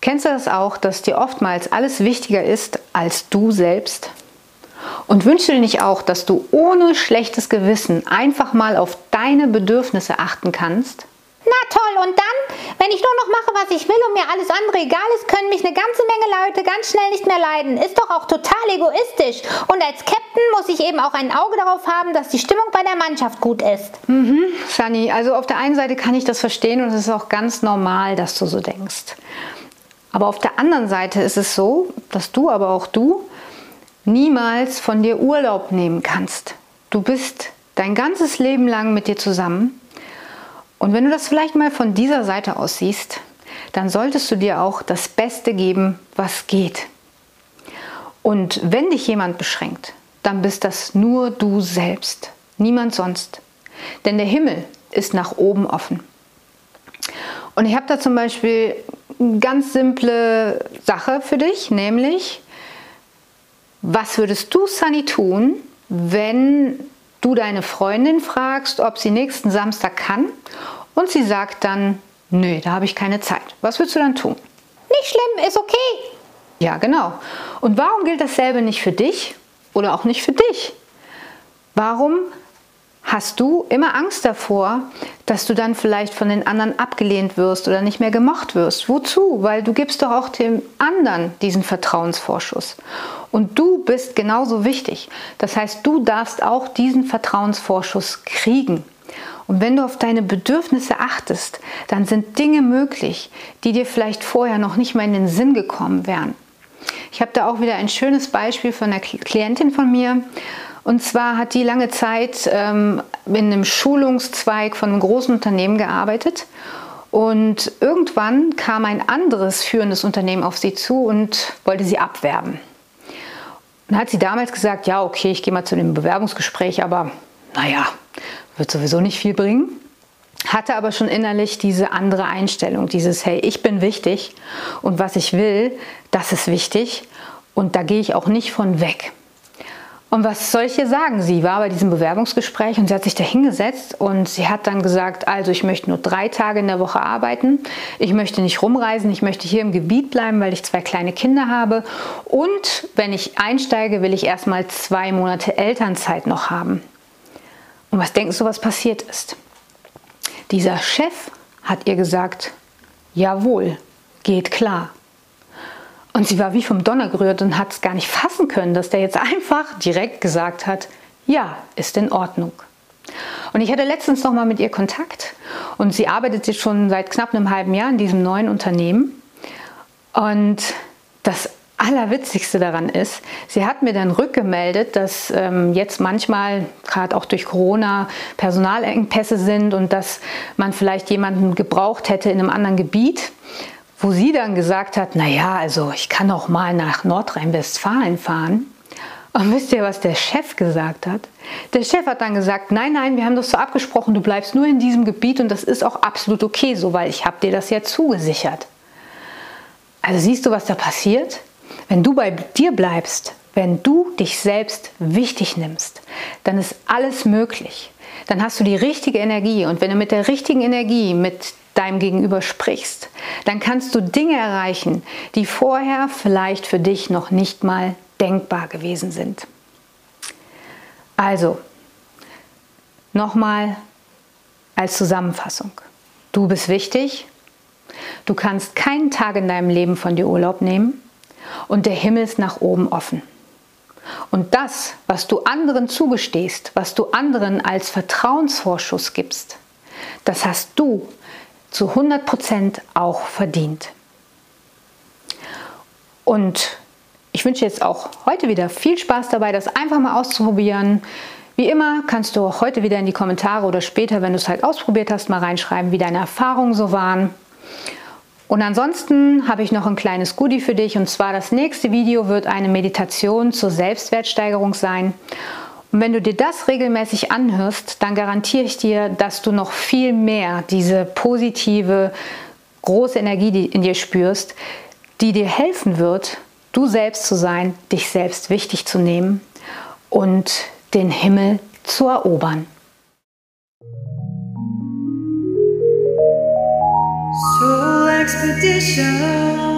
Kennst du das auch, dass dir oftmals alles wichtiger ist als du selbst? Und wünschst du dir nicht auch, dass du ohne schlechtes Gewissen einfach mal auf deine Bedürfnisse achten kannst? Toll, und dann, wenn ich nur noch mache, was ich will und mir alles andere egal ist, können mich eine ganze Menge Leute ganz schnell nicht mehr leiden. Ist doch auch total egoistisch. Und als Captain muss ich eben auch ein Auge darauf haben, dass die Stimmung bei der Mannschaft gut ist. Mhm, Sunny, also auf der einen Seite kann ich das verstehen und es ist auch ganz normal, dass du so denkst. Aber auf der anderen Seite ist es so, dass du, aber auch du, niemals von dir Urlaub nehmen kannst. Du bist dein ganzes Leben lang mit dir zusammen und wenn du das vielleicht mal von dieser Seite aus siehst, dann solltest du dir auch das Beste geben, was geht. Und wenn dich jemand beschränkt, dann bist das nur du selbst, niemand sonst. Denn der Himmel ist nach oben offen. Und ich habe da zum Beispiel eine ganz simple Sache für dich, nämlich, was würdest du, Sunny, tun, wenn du deine Freundin fragst, ob sie nächsten Samstag kann und sie sagt dann, nö, da habe ich keine Zeit. Was würdest du dann tun? Nicht schlimm, ist okay. Ja, genau. Und warum gilt dasselbe nicht für dich oder auch nicht für dich? Warum hast du immer Angst davor, dass du dann vielleicht von den anderen abgelehnt wirst oder nicht mehr gemocht wirst? Wozu? Weil du gibst doch auch dem anderen diesen Vertrauensvorschuss. Und du bist genauso wichtig. Das heißt, du darfst auch diesen Vertrauensvorschuss kriegen. Und wenn du auf deine Bedürfnisse achtest, dann sind Dinge möglich, die dir vielleicht vorher noch nicht mal in den Sinn gekommen wären. Ich habe da auch wieder ein schönes Beispiel von einer Klientin von mir. Und zwar hat die lange Zeit ähm, in einem Schulungszweig von einem großen Unternehmen gearbeitet. Und irgendwann kam ein anderes führendes Unternehmen auf sie zu und wollte sie abwerben. Und hat sie damals gesagt, ja, okay, ich gehe mal zu dem Bewerbungsgespräch, aber naja, wird sowieso nicht viel bringen. Hatte aber schon innerlich diese andere Einstellung, dieses, hey, ich bin wichtig und was ich will, das ist wichtig und da gehe ich auch nicht von weg. Und was soll ich ihr sagen? Sie war bei diesem Bewerbungsgespräch und sie hat sich da hingesetzt und sie hat dann gesagt, also ich möchte nur drei Tage in der Woche arbeiten, ich möchte nicht rumreisen, ich möchte hier im Gebiet bleiben, weil ich zwei kleine Kinder habe und wenn ich einsteige, will ich erstmal zwei Monate Elternzeit noch haben. Und was denkst du, was passiert ist? Dieser Chef hat ihr gesagt, jawohl, geht klar. Und sie war wie vom Donner gerührt und hat es gar nicht fassen können, dass der jetzt einfach direkt gesagt hat, ja, ist in Ordnung. Und ich hatte letztens noch mal mit ihr Kontakt und sie arbeitet jetzt schon seit knapp einem halben Jahr in diesem neuen Unternehmen. Und das Allerwitzigste daran ist, sie hat mir dann rückgemeldet, dass ähm, jetzt manchmal, gerade auch durch Corona, Personalengpässe sind und dass man vielleicht jemanden gebraucht hätte in einem anderen Gebiet, wo sie dann gesagt hat, naja, also ich kann auch mal nach Nordrhein-Westfalen fahren. Und wisst ihr, was der Chef gesagt hat? Der Chef hat dann gesagt, nein, nein, wir haben das so abgesprochen, du bleibst nur in diesem Gebiet und das ist auch absolut okay so, weil ich habe dir das ja zugesichert. Also siehst du, was da passiert? Wenn du bei dir bleibst, wenn du dich selbst wichtig nimmst, dann ist alles möglich. Dann hast du die richtige Energie und wenn du mit der richtigen Energie mit deinem Gegenüber sprichst, dann kannst du Dinge erreichen, die vorher vielleicht für dich noch nicht mal denkbar gewesen sind. Also, nochmal als Zusammenfassung. Du bist wichtig. Du kannst keinen Tag in deinem Leben von dir Urlaub nehmen und der Himmel ist nach oben offen. Und das, was du anderen zugestehst, was du anderen als Vertrauensvorschuss gibst, das hast du zu 100% auch verdient. Und ich wünsche jetzt auch heute wieder viel Spaß dabei, das einfach mal auszuprobieren. Wie immer kannst du auch heute wieder in die Kommentare oder später, wenn du es halt ausprobiert hast, mal reinschreiben, wie deine Erfahrungen so waren. Und ansonsten habe ich noch ein kleines Goodie für dich und zwar das nächste Video wird eine Meditation zur Selbstwertsteigerung sein. Und wenn du dir das regelmäßig anhörst, dann garantiere ich dir, dass du noch viel mehr diese positive, große Energie in dir spürst, die dir helfen wird, du selbst zu sein, dich selbst wichtig zu nehmen und den Himmel zu erobern. So expedition.